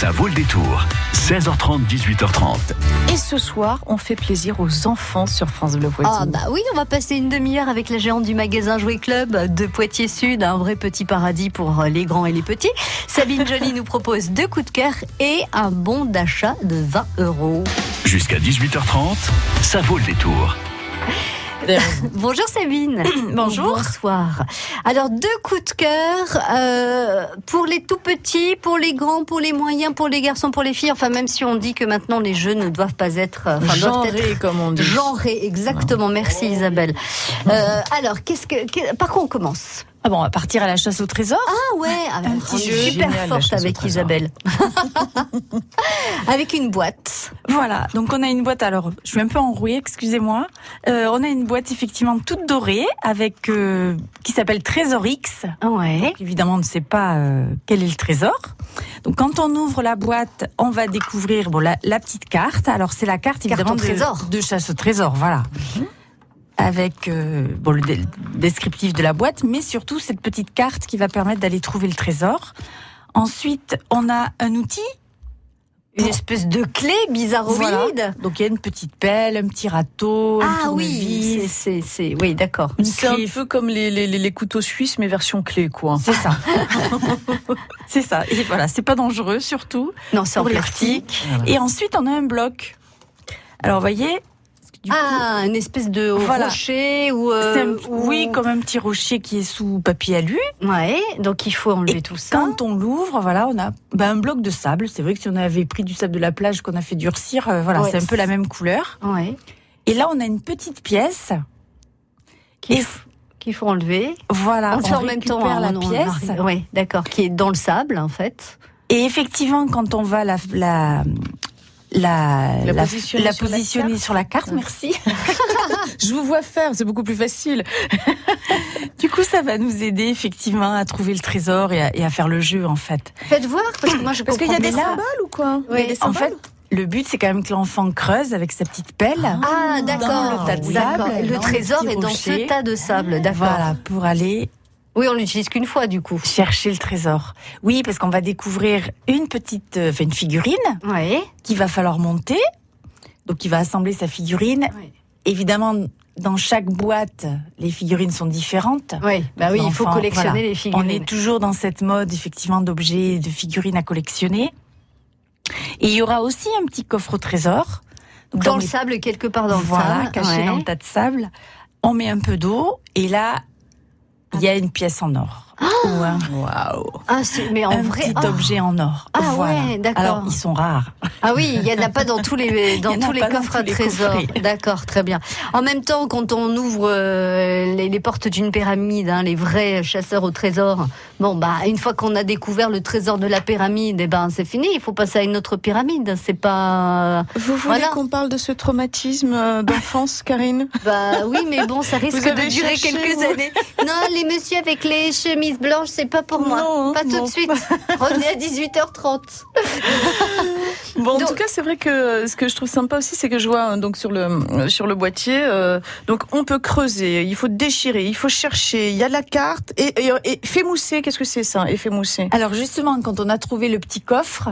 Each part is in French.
Ça vaut le détour. 16h30, 18h30. Et ce soir, on fait plaisir aux enfants sur France Bleu Poitou. Ah bah oui, on va passer une demi-heure avec la géante du magasin Jouet Club de Poitiers Sud, un vrai petit paradis pour les grands et les petits. Sabine Joly nous propose deux coups de cœur et un bon d'achat de 20 euros. Jusqu'à 18h30, ça vaut le détour. Bonjour Sabine. Bonjour. Bonsoir. Alors deux coups de cœur euh, pour les tout petits, pour les grands, pour les moyens, pour les garçons, pour les filles. Enfin même si on dit que maintenant les jeux ne doivent pas être enfin, doivent Genré, être comme on dit. genrés. Exactement. Merci Isabelle. Euh, alors qu'est-ce que, que- par quoi on commence? Ah bon, on va partir à la chasse au trésor. Ah ouais, ah, Un on petit jeu. super Génial, forte avec. Isabelle. avec une boîte. Voilà, donc on a une boîte, alors je suis un peu enrouée, excusez-moi. Euh, on a une boîte effectivement toute dorée avec euh, qui s'appelle Trésor X. Ouais. Donc, évidemment, on ne sait pas euh, quel est le trésor. Donc quand on ouvre la boîte, on va découvrir bon, la, la petite carte. Alors c'est la carte évidemment de, trésor. de chasse au trésor, voilà. Avec euh, bon, le dé- descriptif de la boîte, mais surtout cette petite carte qui va permettre d'aller trouver le trésor. Ensuite, on a un outil Une espèce de clé bizarroïde. Voilà. Donc il y a une petite pelle, un petit râteau, un Ah oui, tournevis. c'est, c'est, c'est, oui, d'accord. C'est un peu comme les, les, les- les couteaux suisses, mais version clé, quoi. C'est ça. c'est ça. Et voilà, c'est pas dangereux surtout. Non, c'est en plastique. Et ensuite, on a un bloc. Alors, vous voyez, du coup, Ah, une espèce de Voilà. rocher ou, euh, c'est un- ou- oui, comme un petit rocher qui est sous papier alu. Ouais, donc il faut enlever Et tout ça. quand on l'ouvre, voilà, on a ben, un bloc de sable. C'est vrai que si on avait pris du sable de la plage qu'on a fait durcir, euh, voilà, Ouais. c'est un peu la même couleur. Ouais. Et là, on a une petite pièce. Qu'il, Et qu'il faut enlever. voilà, on fait en même temps. la on- on pièce. Ouais, d'accord. Qui est dans le sable, en fait. Et effectivement, quand on va la la la, La positionner la sur la positionner carte. sur la carte, merci. Je vous vois faire, c'est beaucoup plus facile. Du coup, ça va nous aider effectivement à trouver le trésor et à, et à faire le jeu en fait. Faites voir, parce que moi je Parce qu'il y a des symboles ou quoi Oui. des En fait, le but c'est quand même que l'enfant creuse avec sa petite pelle. Ah, d'accord. Le tas de sable, trésor est dans rocher. ce tas de sable, d'accord. Voilà, pour aller Oui, on l'utilise qu'une fois, du coup. chercher le trésor. Oui, parce qu'on va découvrir une petite, euh, une figurine Ouais. qu'il va falloir monter. Donc, il va assembler sa figurine. Ouais. Évidemment, dans chaque boîte, les figurines sont différentes. Oui, bah oui, il faut collectionner voilà. les figurines. On est toujours dans cette mode, effectivement, d'objets, de figurines à collectionner. Et il y aura aussi un petit coffre au trésor. Donc, dans le sable, quelque part dans le voilà, sable. caché ouais. dans le tas de sable. On met un peu d'eau et là, il y a une pièce en or. Ah, c'est- mais en un vrai. petit oh. objet en or. Ah Voilà. ouais, d'accord. Alors, ils sont rares. Ah oui, il y en a pas dans tous les dans tous les coffres à trésors. D'accord, très bien. En même temps, quand on ouvre euh, les, les portes d'une pyramide, hein, les vrais chasseurs au trésor, bon bah une fois qu'on a découvert le trésor de la pyramide, eh ben c'est fini. Il faut passer à une autre pyramide. C'est pas Vous voulez Voilà. qu'on parle de ce traumatisme euh, d'enfance, Karine? Bah oui, mais bon, ça risque de durer cherché, quelques vous années. Non, les messieurs avec les chemises blanches, c'est pas pour moi. Non, hein, pas tout bon. de suite. Revenez à 18h30. Bon, en tout cas, c'est vrai que ce que je trouve sympa aussi, c'est que je vois donc sur le sur le boîtier, euh, donc on peut creuser, il faut déchirer, il faut chercher, il y a la carte et, et, et fait mousser. Qu'est-ce que c'est ça Effet mousser? Alors, justement, quand on a trouvé le petit coffre,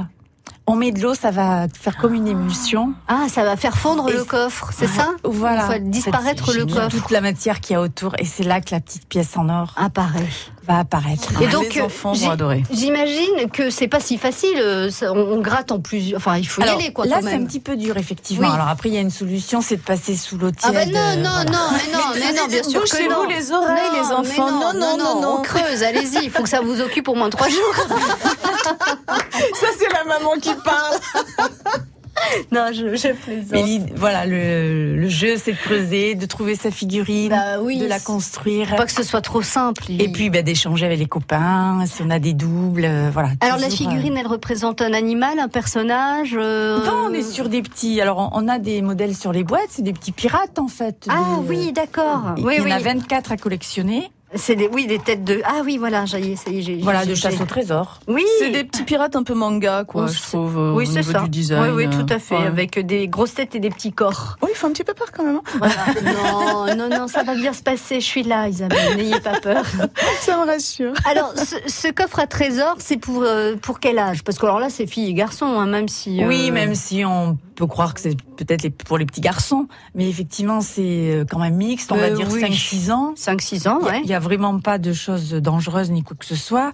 on met de l'eau, ça va faire comme une émulsion. Ah, ça va faire fondre Et le coffre, c'est ça Voilà. Il faut disparaître le coffre. Toute la matière qu'il y a autour. Et c'est là que la petite pièce en or Apparaît. va apparaître. Et Ah, donc, les enfants vont adorer. J'imagine que c'est pas si facile. euh, ça- On, on gratte en plusieurs. Enfin, il faut y Alors, aller, quoi, là, c'est un petit peu dur, effectivement. Oui. Alors après, il y a une solution, c'est de passer sous l'eau Ah tiède. bah non, euh, non, voilà. non, mais non, mais non, bien sûr que non. les oreilles, les mais enfants. Non, non, non, non. On creuse, allez-y. Il faut que ça vous occupe au moins trois jours. Ça, c'est la maman qui parle. non, je, je Mais plaisante. l'idée- voilà, le, le jeu, c'est de creuser, de trouver sa figurine, Bah oui. de la construire. Pas que ce soit trop simple. il- Et puis, bah, d'échanger avec les copains, si on a des doubles, euh, voilà. Alors la toujours, euh, figurine, elle représente un animal, un personnage. euh, Non, on est sur des petits. Alors, on- on a des modèles sur les boîtes, c'est des petits pirates en fait. Ah oui, d'accord. Il Oui, y en oui. a 24 à collectionner. C'est des, oui, des têtes de. Ah oui, voilà, j'ai- Voilà, j'ai- de chasse au trésor. Oui, C'est des petits pirates un peu manga, quoi, je trouve, euh, oui, au c'est niveau ça. du design. Oui, oui, tout à fait, Ouais. avec des grosses têtes et des petits corps. Oui, il fait un petit peu peur quand même. hein. Voilà. non, non, non, ça va bien se passer. Je suis là, Isabelle. N'ayez pas peur. Ça me rassure. Alors, ce, ce coffre à trésor, c'est pour euh, pour quel âge? Parce que alors là, c'est filles et garçons, hein, même si. euh, Oui, même si on peut croire que c'est peut-être les- pour les petits garçons, mais effectivement, c'est euh, quand même mixte, on Euh, va dire oui. 5-6 ans. 5-6 ans, Il y a- ouais. Il y a, vraiment pas de choses dangereuses ni quoi que ce soit.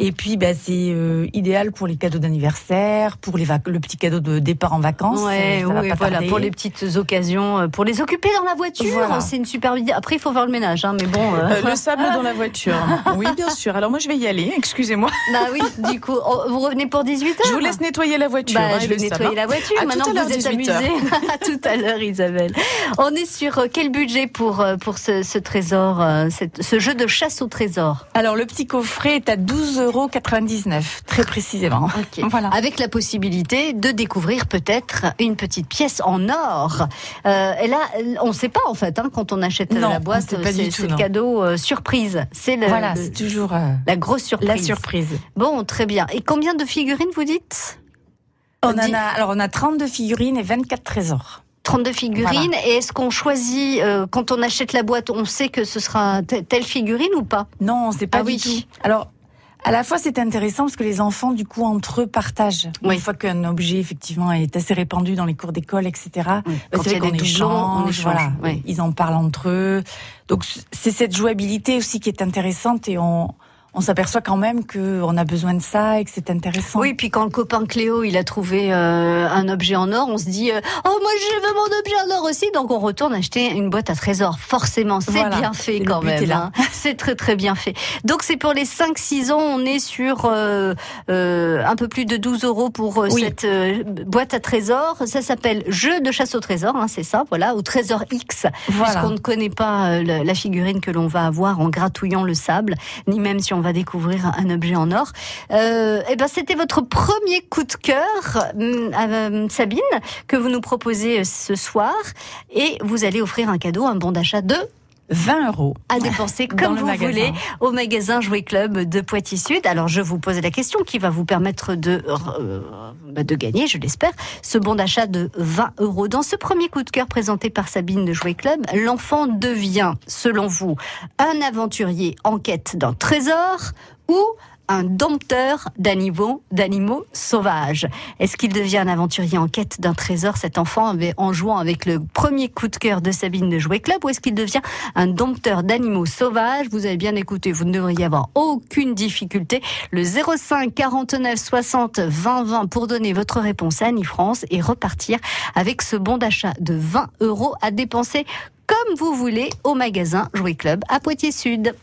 Et puis, bah, c'est euh, idéal pour les cadeaux d'anniversaire, pour les vac- le petit cadeau de départ en vacances. Ouais, ça va oui, pas voilà, pour les petites occasions, euh, pour les occuper dans la voiture, Voilà. c'est une super idée. Après, il faut faire le ménage, hein, mais bon. euh, Euh, le sable dans la voiture. Oui, bien sûr. Alors moi, je vais y aller. Excusez-moi. Bah oui, du coup, oh, vous revenez pour 18 heures Je vous laisse nettoyer la voiture. Bah, hein, je vais nettoyer hein. la voiture. À tout Maintenant, vous êtes 18 heures. amusés. à tout à l'heure, Isabelle. On est sur euh, quel budget pour, euh, pour ce, ce trésor, euh, cette- ce jeu de chasse au trésor? Alors, le petit coffret est à 12,99 euros, très précisément. Ok. Voilà. Avec la possibilité de découvrir peut-être une petite pièce en or. Euh, et là, on ne sait pas en fait hein, quand on achète Non, la boîte. c'est le cadeau euh, surprise. C'est le, Voilà, le- c'est toujours euh, la grosse surprise. la surprise. Bon, très bien. Et combien de figurines vous dites? On en a, alors, on a 32 figurines et 24 trésors. 32 figurines. Et est-ce qu'on choisit, euh, quand on achète la boîte, on sait que ce sera te- telle figurine ou pas? Non, c'est pas Ah du oui. tout. Alors, à la fois, c'est intéressant parce que les enfants, du coup, entre eux, partagent. Oui. Une fois qu'un objet, effectivement, est assez répandu dans les cours d'école, etc., bah, Quand c'est vrai qu'on on échange, échange, voilà. oui. Ils en parlent entre eux. Donc, c'est cette jouabilité aussi qui est intéressante et on, on s'aperçoit quand même qu'on a besoin de ça et que c'est intéressant. Oui, puis quand le copain Cléo, il a trouvé euh, un objet en or, on se dit euh, oh moi je veux mon objet en or aussi, donc on retourne acheter une boîte à trésors. Forcément, c'est Voilà. bien fait quand même. est là. hein. C'est très très bien fait. Donc c'est pour les 5-6 ans, on est sur euh, euh, un peu plus de 12 euros pour euh, Oui. cette euh, boîte à trésors. Ça s'appelle Jeu de chasse au trésor, hein, c'est ça, voilà, au trésor X, Voilà. puisqu'on ne connaît pas la figurine que l'on va avoir en gratouillant le sable, ni même si on va découvrir un objet en or. Euh, eh ben, c'était votre premier coup de cœur, hum, euh, Sabine, que vous nous proposez euh, ce soir, et vous allez offrir un cadeau, un bon d'achat de 20 euros. à dépenser comme vous magasin. voulez au magasin Jouet Club de Poitiers Sud. Alors je vous pose la question qui va vous permettre de euh, de gagner, je l'espère, ce bon d'achat de 20 euros. Dans ce premier coup de cœur présenté par Sabine de Jouet Club, l'enfant devient, selon vous, un aventurier en quête d'un trésor ou un dompteur d'animaux, d'animaux sauvages. Est-ce qu'il devient un aventurier en quête d'un trésor, cet enfant, en jouant avec le premier coup de cœur de Sabine de Jouet Club, ou est-ce qu'il devient un dompteur d'animaux sauvages? Vous avez bien écouté, vous ne devriez avoir aucune difficulté. Le 05 49 60 20 20 pour donner votre réponse à Annie France et repartir avec ce bon d'achat de 20 euros à dépenser comme vous voulez au magasin Jouet Club à Poitiers Sud.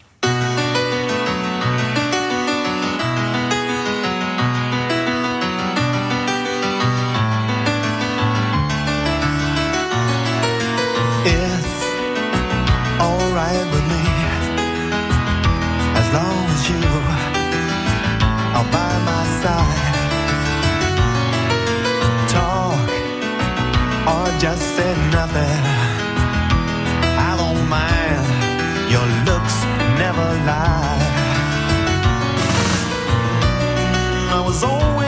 was always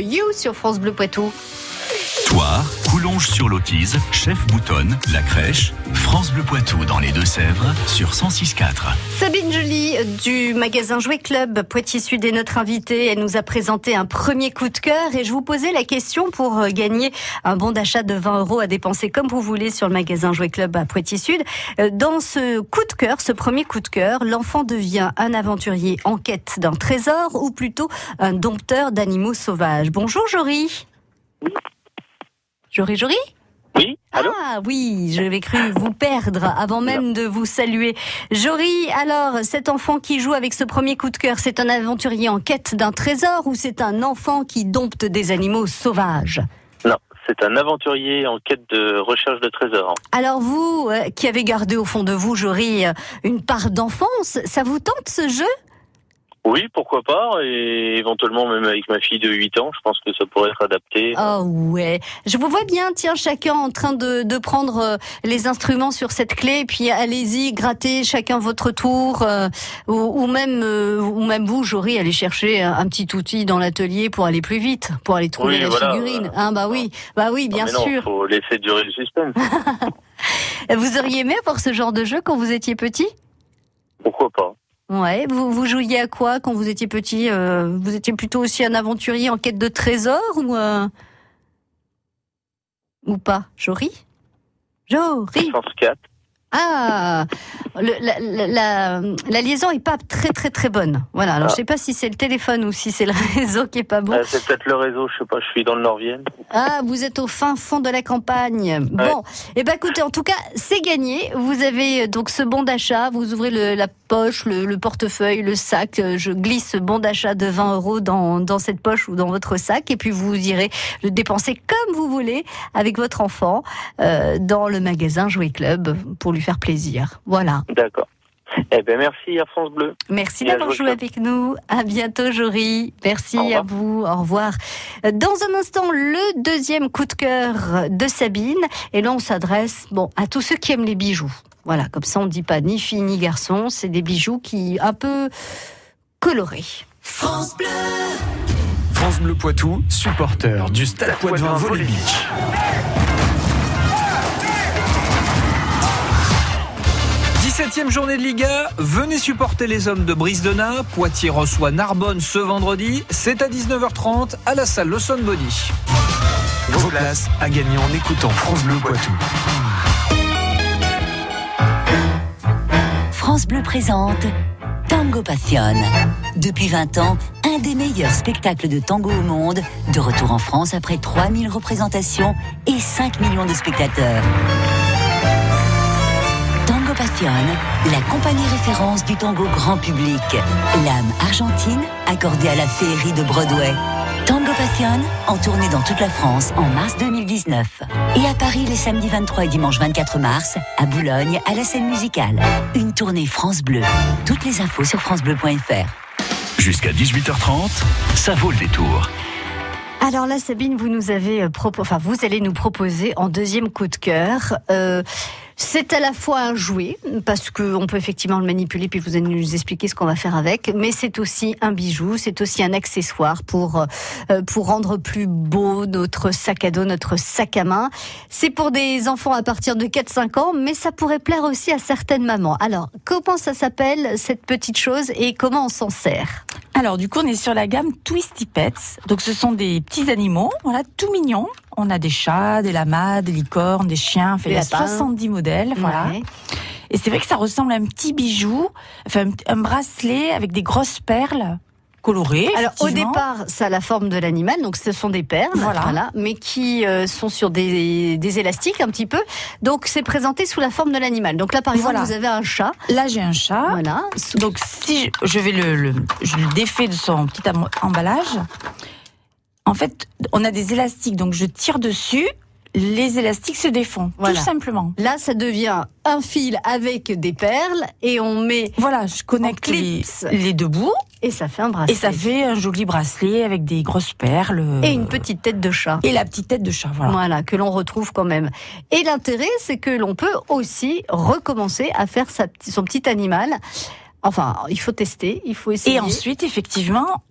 You sur France Bleu Poitou. Sur l'Autise, Chef Boutonne, La Crèche, France Bleu Poitou dans les Deux-Sèvres sur 106.4. Sabine Joly euh, du magasin Jouet Club Poitiers Sud est notre invitée. Elle nous a présenté un premier coup de cœur et je vous posais la question pour euh, gagner un bon d'achat de 20 euros à dépenser comme vous voulez sur le magasin Jouet Club à Poitiers Sud. Euh, Dans ce coup de cœur, ce premier coup de cœur, l'enfant devient un aventurier en quête d'un trésor ou plutôt un dompteur d'animaux sauvages. Bonjour Jory. Jory Jory Oui, allô Ah oui, j'avais cru vous perdre avant même de vous saluer. Jory, alors, cet enfant qui joue avec ce premier coup de cœur, c'est un aventurier en quête d'un trésor ou c'est un enfant qui dompte des animaux sauvages? Non, c'est un aventurier en quête de recherche de trésors. Alors vous, euh, qui avez gardé au fond de vous, Jory, euh, une part d'enfance, ça vous tente ce jeu? Oui, pourquoi pas, et éventuellement même avec ma fille de 8 ans, je pense que ça pourrait être adapté. Oh ouais, je vous vois bien, tiens, chacun en train de, de prendre euh, les instruments sur cette clé, et puis allez-y, grattez chacun votre tour, euh, ou, ou même euh, ou même vous, Jory, allez chercher un, petit outil dans l'atelier pour aller plus vite, pour aller trouver Oui, la voilà, figurine. voilà. Hein, bah oui, bah oui, Non, bien mais non, sûr. faut laisser durer le suspense. Vous auriez aimé avoir ce genre de jeu quand vous étiez petit? Pourquoi pas Ouais, vous, jouiez à quoi quand vous étiez petit euh, Vous étiez plutôt aussi un aventurier en quête de trésors ou euh, ou pas, Jory? Jory? Sens 4. Ah, le- la, la- la- la liaison est pas très très très bonne. Voilà. Alors Ah. je sais pas si c'est le téléphone ou si c'est le réseau qui est pas bon. Euh, c'est peut-être le réseau, je sais pas, je suis dans le Nord-Vienne. Ah, vous êtes au fin fond de la campagne. Bon, eh ben écoutez, en tout cas, c'est gagné. Vous avez euh, donc ce bon d'achat. Vous ouvrez le- la poche, le, le portefeuille, le sac. Euh, Je glisse ce bon d'achat de 20 euros dans, dans cette poche ou dans votre sac, et puis vous irez le dépenser comme vous voulez avec votre enfant euh, dans le magasin Jouet Club pour lui faire plaisir. Voilà. D'accord. Eh ben merci Air France Bleu. Merci d'avoir joué avec nous. À bientôt, Jory. Merci à vous. Au revoir. Dans un instant, le deuxième coup de cœur de Sabine. Et là, on s'adresse, bon, à tous ceux qui aiment les bijoux. Voilà, comme ça, on ne dit pas ni fille ni garçon. C'est des bijoux qui, un peu colorés. France Bleu Poitou, supporter du Stade Poitvin Volley Beach. « 17e journée de Liga, venez supporter les hommes de Brise-de-Nain. Poitiers reçoit Narbonne ce vendredi. C'est à 19h30 à la salle Lawson Body. Vos places à gagner en écoutant France Bleu Poitou. France Bleu présente Tango Passion. Depuis 20 ans, un des meilleurs spectacles de tango au monde, de retour en France après 3000 représentations et 5 millions de spectateurs. Tango Passion, la compagnie référence du tango grand public. L'âme argentine accordée à la féerie de Broadway. Tango Passion, en tournée dans toute la France en mars 2019. Et à Paris les samedis 23 et dimanche 24 mars, à Boulogne, à la scène musicale. Une tournée France Bleu. Toutes les infos sur francebleu.fr. Jusqu'à 18h30, ça vaut le détour. Alors là, Sabine, vous nous avez euh, propo- enfin, vous allez nous proposer en deuxième coup de cœur. euh, c'est à la fois un jouet parce que on peut effectivement le manipuler puis vous allez nous expliquer ce qu'on va faire avec, mais c'est aussi un bijou, c'est aussi un accessoire pour euh, pour rendre plus beau notre sac à dos, notre sac à main. C'est pour des enfants à partir de 4-5 ans, mais ça pourrait plaire aussi à certaines mamans. Alors, comment ça s'appelle cette petite chose et comment on s'en sert? Alors, du coup, on est sur la gamme Twisty Pets. Donc, ce sont des petits animaux, voilà, tout mignons. On a des chats, des lamas, des licornes, des chiens. Enfin, il y a lapins. 70 modèles, voilà. Et c'est vrai que ça ressemble à un petit bijou, enfin, un, bracelet avec des grosses perles colorées. Alors au départ, ça a la forme de l'animal, donc ce sont des perles, Voilà. mais qui euh, sont sur des, des élastiques un petit peu. Donc c'est présenté sous la forme de l'animal. Donc là, par exemple, Voilà. vous avez un chat, Là, j'ai un chat. voilà. Donc, si je, je vais le, le- je le défais de son petit emballage, en fait, on a des élastiques, donc je tire dessus, les élastiques se défont, Voilà. tout simplement. Là, ça devient un fil avec des perles et on met Voilà, je connecte On les, deux bouts et ça fait un bracelet et ça fait un joli bracelet avec des grosses perles. et une petite tête de chat. et la petite tête de chat. Voilà. Voilà, que l'on retrouve quand même. Et l'intérêt, c'est que l'on peut aussi recommencer à faire sa, son petit animal. Enfin, il faut tester, il faut essayer. Et ensuite, effectivement,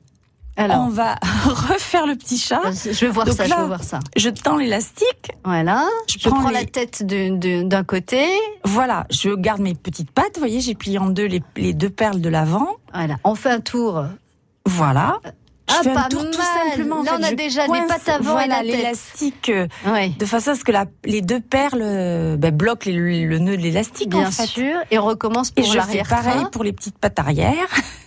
on va refaire le petit chat. je veux voir Donc ça, je veux voir ça. Je tends l'élastique. Voilà. Je Je prends prends les- la tête d'un côté. Voilà, je garde mes petites pattes. Vous voyez, j'ai plié en deux les, les deux perles de l'avant. Voilà. On fait un tour. Voilà. Je Ah, fais pas un tour tout mal. simplement. en Là, fait. on a déjà les pattes avant et voilà, la tête. l'élastique euh, Ouais. de façon à ce que la- les deux perles euh, ben, bloquent les- le nœud de l'élastique Bien en fait. sûr. Et on recommence Et pour je fais l'arrière. pareil pour les petites pattes arrière.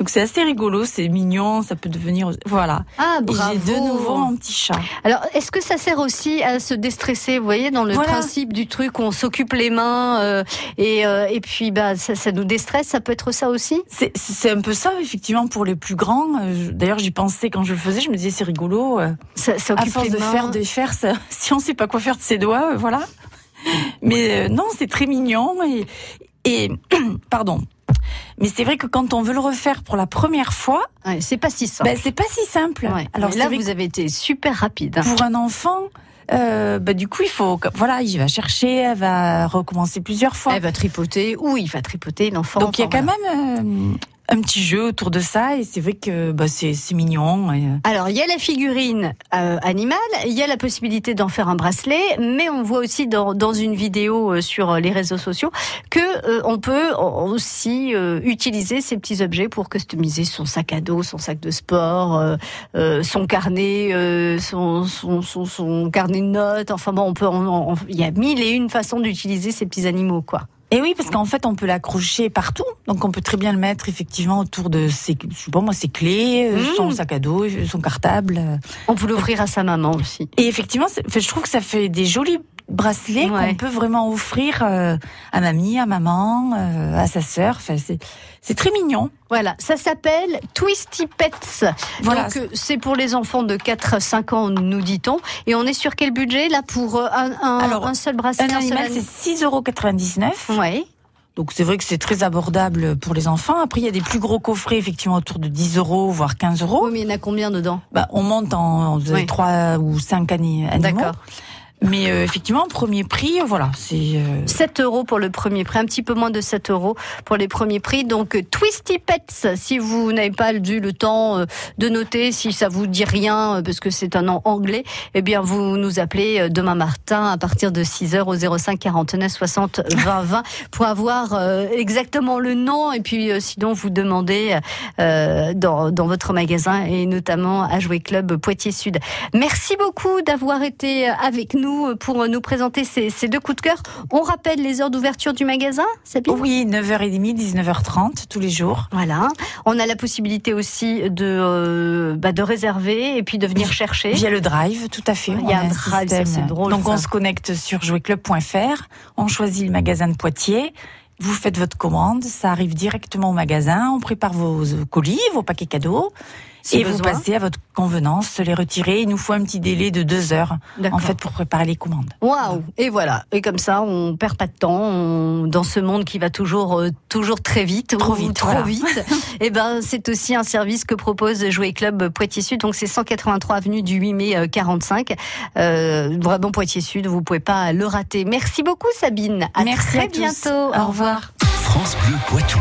Donc c'est assez rigolo, c'est mignon, ça peut devenir voilà. Ah, bravo. j'ai de nouveau un petit chat. Alors, est-ce que ça sert aussi à se déstresser Vous voyez, dans le Voilà. principe du truc, on s'occupe les mains euh, et, euh, et puis bah ça, ça nous déstresse. Ça peut être ça aussi? C'est un peu ça effectivement pour les plus grands. Euh, D'ailleurs j'y pensais quand je le faisais, je me disais c'est rigolo. Ça, ça à occupe force les de mains. faire, de faire, ça, si on sait pas quoi faire de ses doigts, voilà. Mais euh, non, c'est très mignon et, et pardon. Mais c'est vrai que quand on veut le refaire pour la première fois, Ouais, c'est pas si simple. ben, c'est pas si simple. Ouais. Alors là, vous avez été super rapide. hein. pour un enfant, euh, ben, du coup il faut, voilà, il va chercher, elle va recommencer plusieurs fois. Elle va tripoter ou il va tripoter l'enfant? Donc il y a quand voilà. même euh, un petit jeu autour de ça et c'est vrai que bah, c'est mignon. euh, Alors, il y a la figurine euh, animale, il y a la possibilité d'en faire un bracelet, mais on voit aussi dans, dans une vidéo euh, sur les réseaux sociaux que euh, on peut aussi euh, utiliser ces petits objets pour customiser son sac à dos, son sac de sport, euh, euh, son carnet, euh, son, son, son, son carnet de notes. Enfin bon, on peut, il y a mille et une façons d'utiliser ces petits animaux, quoi. Et oui, parce qu'en fait, on peut l'accrocher partout. Donc, on peut très bien le mettre effectivement autour de ses, je sais pas moi, ses clés, euh, Mmh. son sac à dos, euh, son cartable. On peut l'offrir à sa maman aussi. Et effectivement, je trouve que ça fait des jolis bracelets Ouais. qu'on peut vraiment offrir euh, à mamie, à maman, euh, à sa sœur. Enfin, c'est c'est très mignon. Voilà, ça s'appelle Twisty Pets. Voilà. Donc euh, c'est pour les enfants de 4 à 5 ans, nous dit-on. Et on est sur quel budget là pour un, un, Alors, un seul bracelet Un seul animal, ani- c'est 6,99 Ouais. Donc c'est vrai que c'est très abordable pour les enfants. Après, il y a des plus gros coffrets, effectivement, autour de 10 euros, voire 15 euros. Oui, mais il y en a combien dedans? Bah, on monte en Oui. 3 ou 5 animaux. D'accord. Mais euh, effectivement, premier prix, voilà, c'est... euh, 7 euros pour le premier prix, un petit peu moins de 7 euros pour les premiers prix. Donc euh, Twisty Pets, si vous n'avez pas dû le temps euh, de noter, si ça vous dit rien, euh, parce que c'est un nom anglais, eh bien vous nous appelez demain matin à partir de 6 heures au 05 49 60 20 20 pour avoir exactement le nom et puis sinon vous demandez dans, dans votre magasin et notamment à Jouer Club Poitiers Sud. Merci beaucoup d'avoir été avec nous pour nous présenter ces, ces deux coups de cœur. On rappelle les heures d'ouverture du magasin, Sabine Oui, 9h30, 19h30, tous les jours. Voilà. On a la possibilité aussi de, euh, bah, de réserver et puis de venir chercher. Via le drive, tout à fait. Il y a On un drive, c'est drôle, Donc ça. on se connecte sur jouetclub.fr, on choisit le magasin de Poitiers, vous faites votre commande, ça arrive directement au magasin, on prépare vos euh, colis, vos paquets cadeaux, Si et vous passez à votre convenance, se les retirer. Il nous faut un petit délai de deux heures, en fait, pour préparer les commandes. Waouh Et voilà. Et comme ça, on perd pas de temps on- dans ce monde qui va toujours, euh, toujours très vite, Trop vite, trop voilà. vite. Et ben, c'est aussi un service que propose Jouer Club Poitiers Sud. Donc, c'est 183 avenue du 8 mai euh, 45. Euh, vraiment Poitiers Sud. Vous pouvez pas le rater. Merci beaucoup, Sabine. À Merci très à tous. bientôt. Au revoir. France Bleu Poitou.